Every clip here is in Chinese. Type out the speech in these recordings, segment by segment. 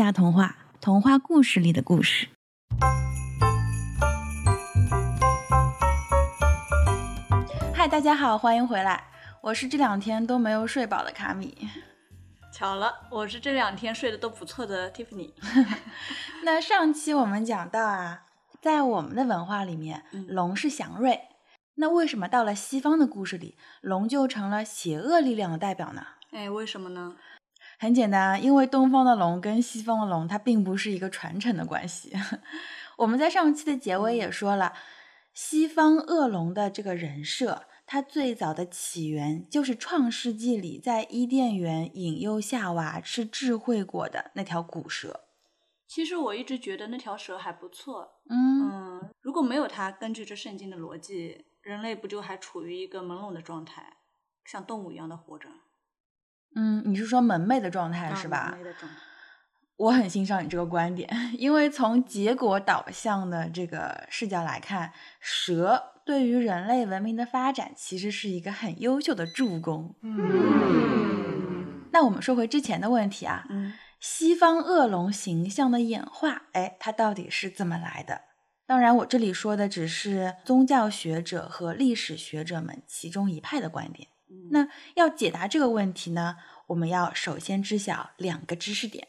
下童话，童话故事里的故事。嗨，大家好，欢迎回来，我是这两天都没有睡饱的卡米。巧了，我是这两天睡得都不错的 Tiffany。那上期我们讲到啊，在我们的文化里面，龙是祥瑞。那为什么到了西方的故事里，龙就成了邪恶力量的代表呢？哎，为什么呢？很简单，因为东方的龙跟西方的龙，它并不是一个传承的关系。我们在上期的结尾也说了，西方恶龙的这个人设。它最早的起源就是《创世纪》里在伊甸园引诱夏娃吃智慧果的那条古蛇。其实我一直觉得那条蛇还不错。嗯嗯，如果没有它，根据这圣经的逻辑，人类不就还处于一个朦胧的状态，像动物一样的活着？嗯，你是说蒙昧的状态是吧？蒙昧的状态。我很欣赏你这个观点，因为从结果导向的这个视角来看，蛇。对于人类文明的发展，其实是一个很优秀的助攻。嗯，那我们说回之前的问题啊，嗯，西方恶龙形象的演化，哎，它到底是怎么来的？当然，我这里说的只是宗教学者和历史学者们其中一派的观点。那要解答这个问题呢，我们要首先知晓两个知识点。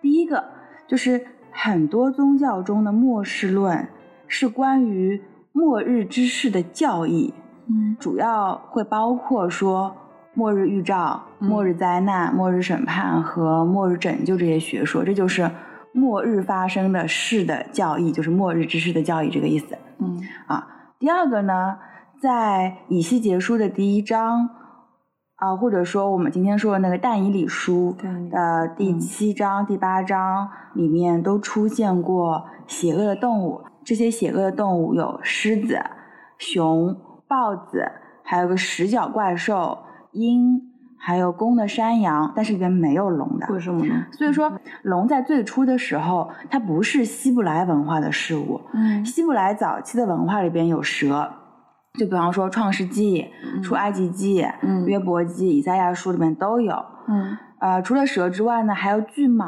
第一个就是。很多宗教中的末世论是关于末日之事的教义，嗯，主要会包括说末日预兆、末日灾难、末日审判和末日拯救这些学说，这就是末日发生的事的教义，就是末日之事的教义这个意思。嗯，啊，第二个呢，在以西结书的第一章。啊，或者说我们今天说的那个但以理书的第七章、第八章里面都出现过邪恶的动物。这些邪恶的动物有狮子、熊、豹子，还有个十角怪兽、鹰，还有公的山羊，但是里边没有龙的。为什么呢？所以说，龙在最初的时候，它不是希伯来文化的事物。嗯，希伯来早期的文化里边有蛇。就比方说《创世纪》、《出埃及记》、《约伯记》、《以赛亚书》里面都有。嗯，呃，除了蛇之外呢，还有巨蟒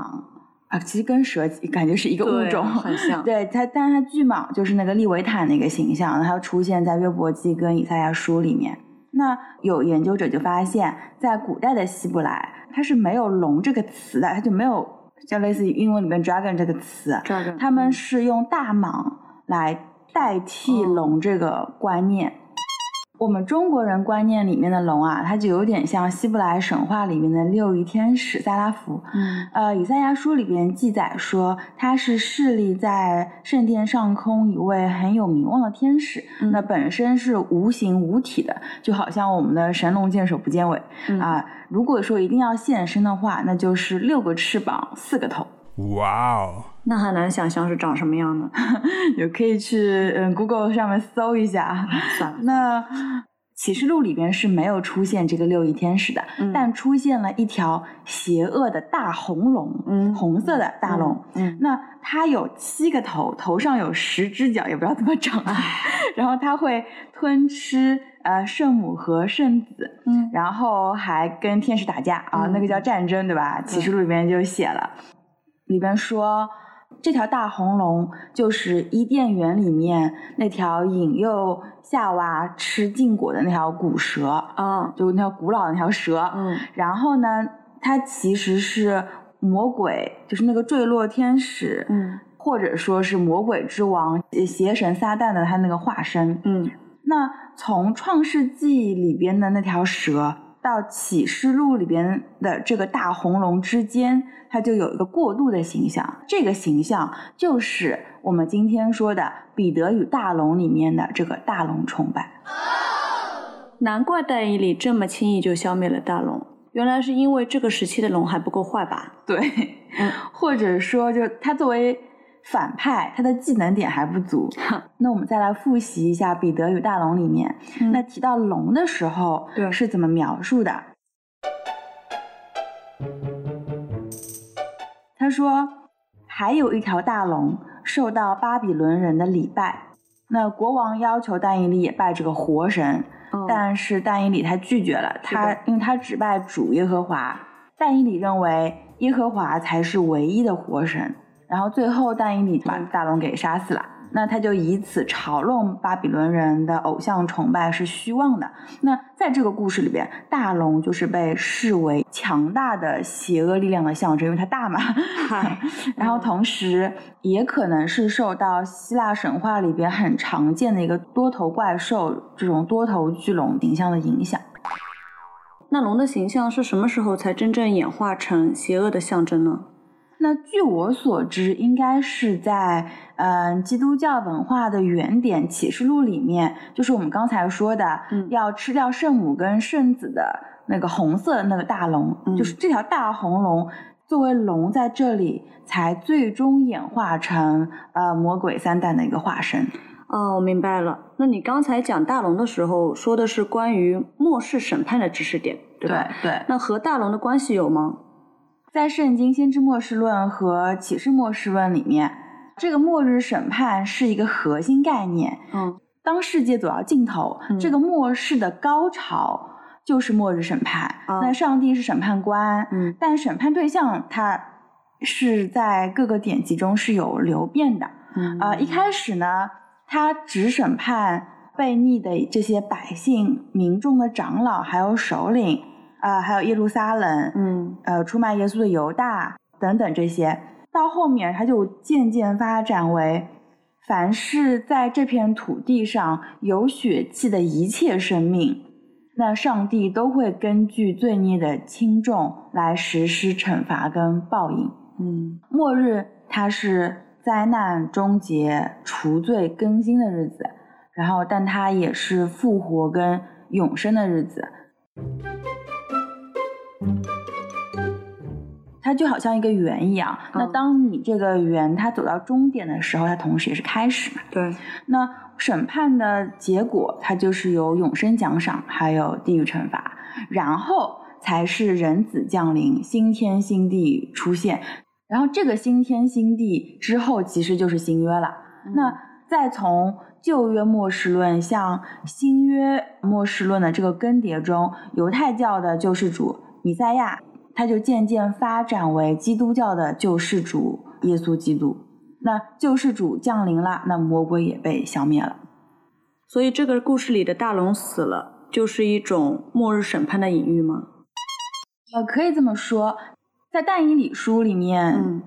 啊，其实跟蛇感觉是一个物种，很像。对它，但是它巨蟒就是那个利维坦那个形象，它出现在《约伯记》跟《以赛亚书》里面。那有研究者就发现，在古代的希伯来，它是没有“龙”这个词的，它就没有像类似于英文里面 “dragon” 这个词。dragon，他们是用大蟒来代替“龙”这个观念。我们中国人观念里面的龙啊，它就有点像希伯来神话里面的六翼天使撒拉弗。嗯，呃，以赛亚书里边记载说，他是侍立在圣殿上空一位很有名望的天使。那本身是无形无体的，就好像我们的神龙见首不见尾啊。如果说一定要现身的话，那就是六个翅膀，四个头。哇哦，那很难想象是长什么样的，也可以去嗯 Google 上面搜一下。算了，那启示录里边是没有出现这个六翼天使的，但出现了一条邪恶的大红龙，嗯，红色的大龙，嗯，那它有七个头，头上有十只脚，也不知道怎么长，然后它会吞吃呃圣母和圣子，嗯，然后还跟天使打架啊，那个叫战争，对吧？启示录里面就写了。里边说，这条大红龙就是伊甸园里面那条引诱夏娃吃禁果的那条古蛇啊，就那条古老的那条蛇。嗯，然后呢，它其实是魔鬼，就是那个坠落天使，嗯，或者说是魔鬼之王邪神撒旦的他那个化身。嗯，那从创世纪里边的那条蛇。到启示录里边的这个大红龙之间，它就有一个过渡的形象。这个形象就是我们今天说的《彼得与大龙》里面的这个大龙崇拜。难怪但以理这么轻易就消灭了大龙，原来是因为这个时期的龙还不够坏吧？对，嗯，或者说，就它作为。反派他的技能点还不足，那我们再来复习一下《彼得与大龙》里面，那提到龙的时候是怎么描述的？他说，还有一条大龙受到巴比伦人的礼拜，那国王要求但以理也拜这个活神，但是但以理他拒绝了，他因为他只拜主耶和华。但以理认为耶和华才是唯一的活神，然后最后但以理把大龙给杀死了。那他就以此嘲弄巴比伦人的偶像崇拜是虚妄的。那在这个故事里边，大龙就是被视为强大的邪恶力量的象征，因为它大嘛。然后同时也可能是受到希腊神话里边很常见的一个多头怪兽这种多头巨龙形象的影响。那龙的形象是什么时候才真正演化成邪恶的象征呢？那据我所知，应该是在嗯基督教文化的原点《启示录》里面，就是我们刚才说的，要吃掉圣母跟圣子的那个红色的那个大龙，就是这条大红龙作为龙在这里才最终演化成呃魔鬼三代的一个化身。哦，我明白了。那你刚才讲大龙的时候，说的是关于末世审判的知识点，对吧？对。那和大龙的关系有吗？在《圣经·先知末世论》和《启示末世论》里面，这个末日审判是一个核心概念。嗯，当世界走到尽头，这个末世的高潮就是末日审判。那上帝是审判官，嗯，但审判对象他是在各个典籍中是有流变的。嗯，啊，一开始呢，他只审判悖逆的这些百姓、民众的长老还有首领。啊，还有耶路撒冷，嗯，呃，出卖耶稣的犹大等等这些，到后面他就渐渐发展为，凡是在这片土地上有血气的一切生命，那上帝都会根据罪孽的轻重来实施惩罚跟报应。嗯，末日它是灾难终结、除罪更新的日子，然后，但它也是复活跟永生的日子。它就好像一个圆一样，那当你这个圆它走到终点的时候，它同时也是开始嘛。对。那审判的结果，它就是有永生奖赏，还有地狱惩罚，然后才是人子降临，新天新地出现。然后这个新天新地之后，其实就是新约了。那再从旧约末世论向新约末世论的这个更迭中，犹太教的救世主弥赛亚。他就渐渐发展为基督教的救世主耶稣基督。那救世主降临了，那魔鬼也被消灭了。所以这个故事里的大龙死了，就是一种末日审判的隐喻吗？呃，可以这么说。在但以理书里面，嗯，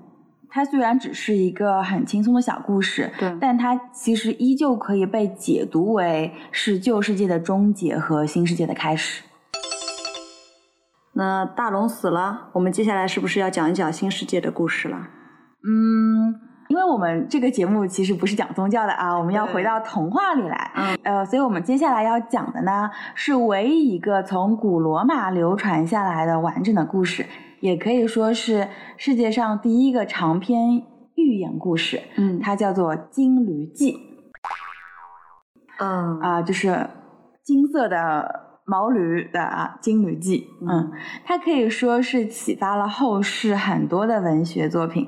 它虽然只是一个很轻松的小故事，对，但它其实依旧可以被解读为是旧世界的终结和新世界的开始。那大龙死了，我们接下来是不是要讲一讲新世界的故事了？嗯，因为我们这个节目其实不是讲宗教的啊，我们要回到童话里来。嗯，呃，所以我们接下来要讲的呢，是唯一一个从古罗马流传下来的完整的故事，也可以说是世界上第一个长篇寓言故事。嗯，它叫做《金驴记》。嗯，啊，就是金色的。毛驴的啊，《金驴记》，嗯，它可以说是启发了后世很多的文学作品。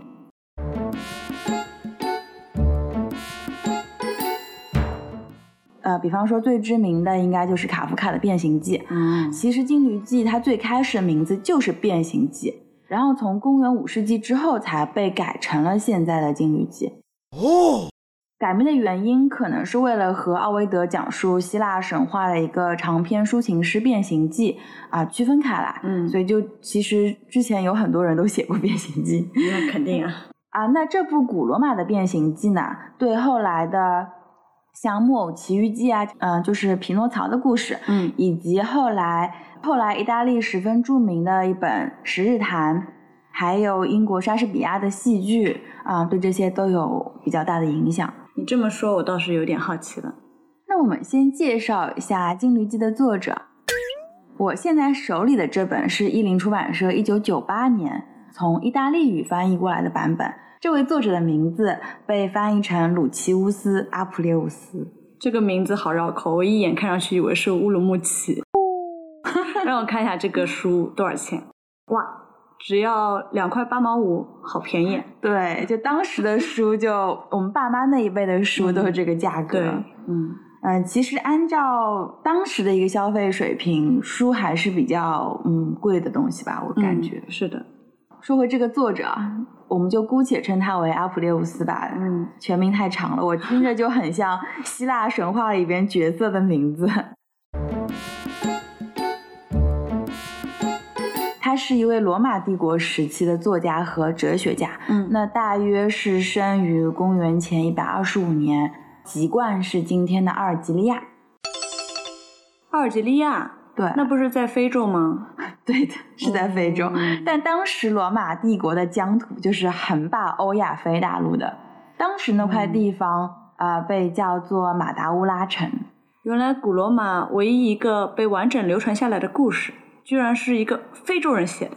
呃，比方说最知名的应该就是卡夫卡的《变形记》。嗯，其实《金驴记》它最开始的名字就是《变形记》，然后从公元五世纪之后才被改成了现在的《金驴记》。哦。改名的原因可能是为了和奥维德讲述希腊神话的一个长篇抒情诗《变形记》啊区分开来，嗯，所以就其实之前有很多人都写过《变形记》，那肯定啊啊，那这部古罗马的《变形记》呢，对后来的像《木偶奇遇记》啊，嗯，就是匹诺曹的故事，嗯，以及后来后来意大利十分著名的一本《十日谈》，还有英国莎士比亚的戏剧啊，对这些都有比较大的影响。你这么说，我倒是有点好奇了。那我们先介绍一下《金驴记》的作者。我现在手里的这本是伊林出版社一九九八年从意大利语翻译过来的版本。这位作者的名字被翻译成鲁奇乌斯·阿普列乌斯。这个名字好绕口，我一眼看上去以为是乌鲁木齐。让我看一下这个书多少钱？哇，只要两块八毛五，好便宜。对，就当时的书，就我们爸妈那一辈的书都是这个价格。对，嗯嗯，其实按照当时的一个消费水平，书还是比较嗯贵的东西吧，我感觉。是的。说回这个作者，我们就姑且称他为阿普列乌斯吧。嗯，全名太长了，我听着就很像希腊神话里边角色的名字。他是一位罗马帝国时期的作家和哲学家。嗯，那大约是生于公元前一百二十五年，籍贯是今天的阿尔及利亚。阿尔及利亚，对，那不是在非洲吗？对的，是在非洲。但当时罗马帝国的疆土就是横霸欧亚非大陆的，当时那块地方啊被叫做马达乌拉城。原来古罗马唯一一个被完整流传下来的故事。居然是一个非洲人写的，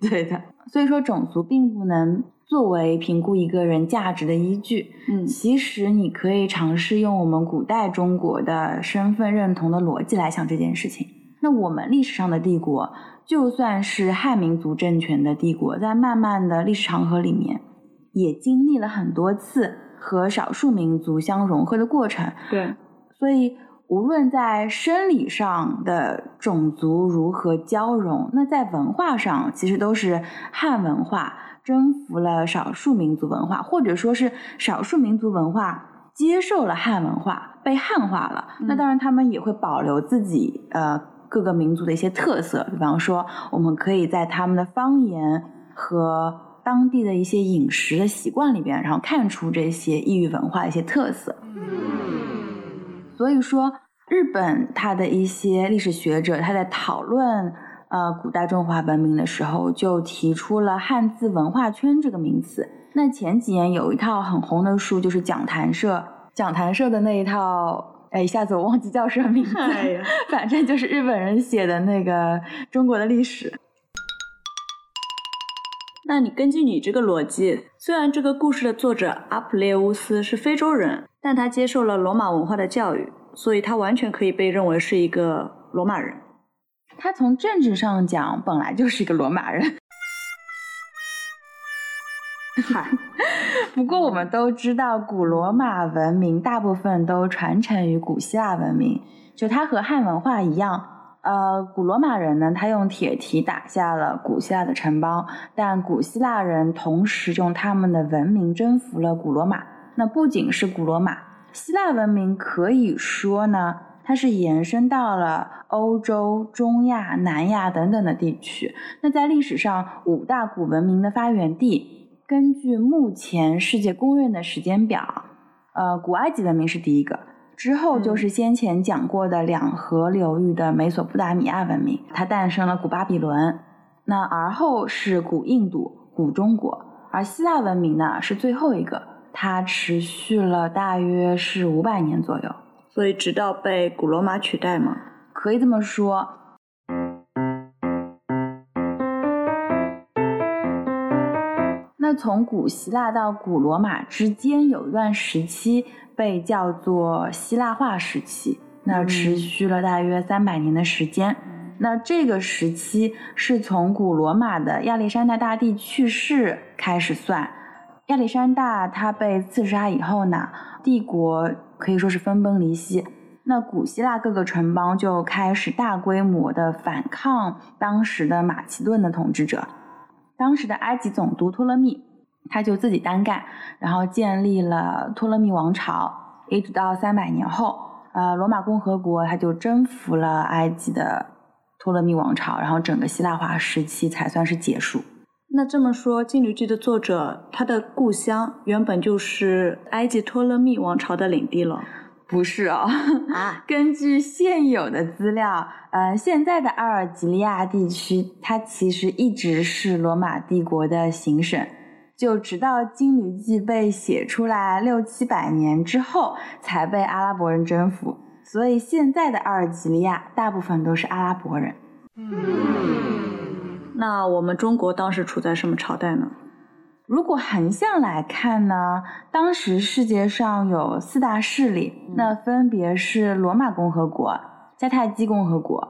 对的。所以说，种族并不能作为评估一个人价值的依据。嗯，其实你可以尝试用我们古代中国的身份认同的逻辑来想这件事情。那我们历史上的帝国，就算是汉民族政权的帝国，在漫漫的历史长河里面，也经历了很多次和少数民族相融合的过程。对，所以。无论在生理上的种族如何交融，那在文化上其实都是汉文化征服了少数民族文化，或者说是少数民族文化接受了汉文化，被汉化了。那当然，他们也会保留自己呃各个民族的一些特色，比方说，我们可以在他们的方言和当地的一些饮食的习惯里边，然后看出这些异域文化的一些特色。所以说，日本它的一些历史学者，他在讨论呃古代中华文明的时候，就提出了汉字文化圈这个名词。那前几年有一套很红的书，就是讲谈社讲谈社的那一套，哎，一下子我忘记叫什么名字，反正就是日本人写的那个中国的历史。那你根据你这个逻辑，虽然这个故事的作者阿普列乌斯是非洲人。但他接受了罗马文化的教育，所以他完全可以被认为是一个罗马人。他从政治上讲，本来就是一个罗马人。嗨，不过我们都知道，古罗马文明大部分都传承于古希腊文明，就它和汉文化一样。呃，古罗马人呢，他用铁蹄打下了古希腊的城邦，但古希腊人同时用他们的文明征服了古罗马。那不仅是古罗马，希腊文明可以说呢，它是延伸到了欧洲、中亚、南亚等等的地区。那在历史上，五大古文明的发源地，根据目前世界公认的时间表，呃，古埃及文明是第一个，之后就是先前讲过的两河流域的美索不达米亚文明，它诞生了古巴比伦。那而后是古印度、古中国，而希腊文明呢是最后一个。它持续了大约是五百年左右，所以直到被古罗马取代吗？可以这么说。那从古希腊到古罗马之间有一段时期被叫做希腊化时期，那持续了大约三百年的时间。那这个时期是从古罗马的亚历山大大帝去世开始算。亚历山大他被刺杀以后呢，帝国可以说是分崩离析。那古希腊各个城邦就开始大规模的反抗当时的马其顿的统治者。当时的埃及总督托勒密，他就自己单干，然后建立了托勒密王朝。一直到三百年后，呃，罗马共和国他就征服了埃及的托勒密王朝，然后整个希腊化时期才算是结束。那这么说，《金缕记》的作者他的故乡原本就是埃及托勒密王朝的领地了？不是哦，啊，根据现有的资料，呃，现在的阿尔及利亚地区，它其实一直是罗马帝国的行省，就直到《金驴记》被写出来六七百年之后，才被阿拉伯人征服，所以现在的阿尔及利亚大部分都是阿拉伯人。嗯。那我们中国当时处在什么朝代呢？如果横向来看呢，当时世界上有四大势力，那分别是罗马共和国、迦太基共和国、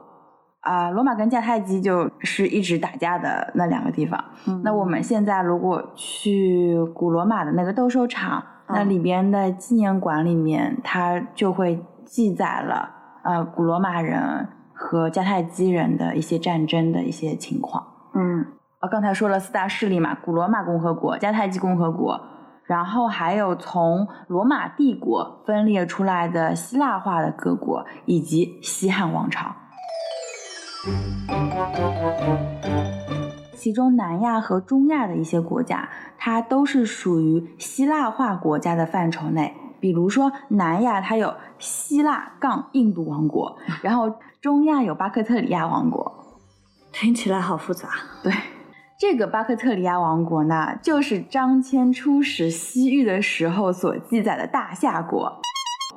啊，罗马跟迦太基就是一直打架的那两个地方。那我们现在如果去古罗马的那个斗兽场，那里边的纪念馆里面，它就会记载了呃古罗马人和迦太基人的一些战争的一些情况。嗯，啊，刚才说了四大势力嘛，古罗马共和国、迦太基共和国，然后还有从罗马帝国分裂出来的希腊化的各国，以及西汉王朝。其中，南亚和中亚的一些国家，它都是属于希腊化国家的范畴内。比如说，南亚它有希腊杠印度王国，然后中亚有巴克特里亚王国。听起来好复杂。对，这个巴克特里亚王国呢，就是张骞出使西域的时候所记载的大夏国。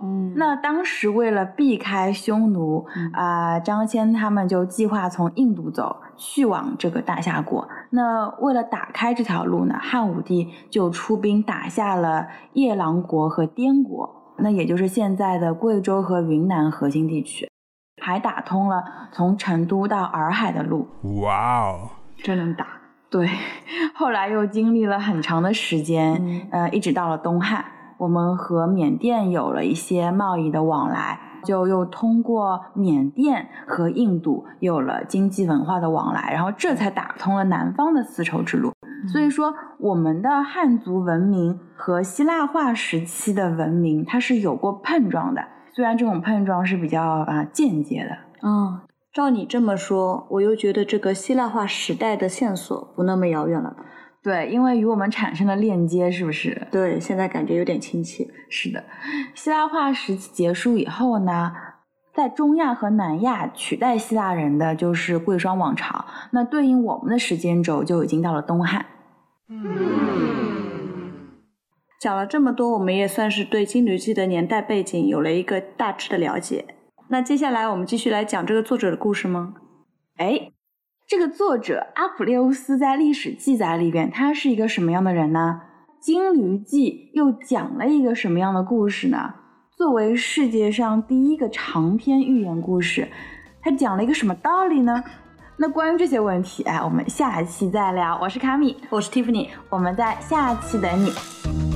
嗯，那当时为了避开匈奴啊，张骞他们就计划从印度走去往这个大夏国。那为了打开这条路呢，汉武帝就出兵打下了夜郎国和滇国，那也就是现在的贵州和云南核心地区，还打通了从成都到洱海的路。哇哦，真能打！对，后来又经历了很长的时间，呃，一直到了东汉。我们和缅甸有了一些贸易的往来，就又通过缅甸和印度有了经济文化的往来，然后这才打通了南方的丝绸之路。所以说，我们的汉族文明和希腊化时期的文明，它是有过碰撞的，虽然这种碰撞是比较啊间接的。嗯，照你这么说，我又觉得这个希腊化时代的线索不那么遥远了。对，因为与我们产生了链接，是不是？对，现在感觉有点亲切。是的，希腊化时期结束以后呢，在中亚和南亚取代希腊人的就是贵霜王朝。那对应我们的时间轴就已经到了东汉。讲了这么多，我们也算是对《金驴记》的年代背景有了一个大致的了解。那接下来我们继续来讲这个作者的故事吗？哎。这个作者阿普列乌斯在历史记载里边，他是一个什么样的人呢？《金驴记》又讲了一个什么样的故事呢？作为世界上第一个长篇寓言故事，它讲了一个什么道理呢？那关于这些问题，哎，我们下期再聊。我是卡米，我是蒂芙尼，我们在下期等你。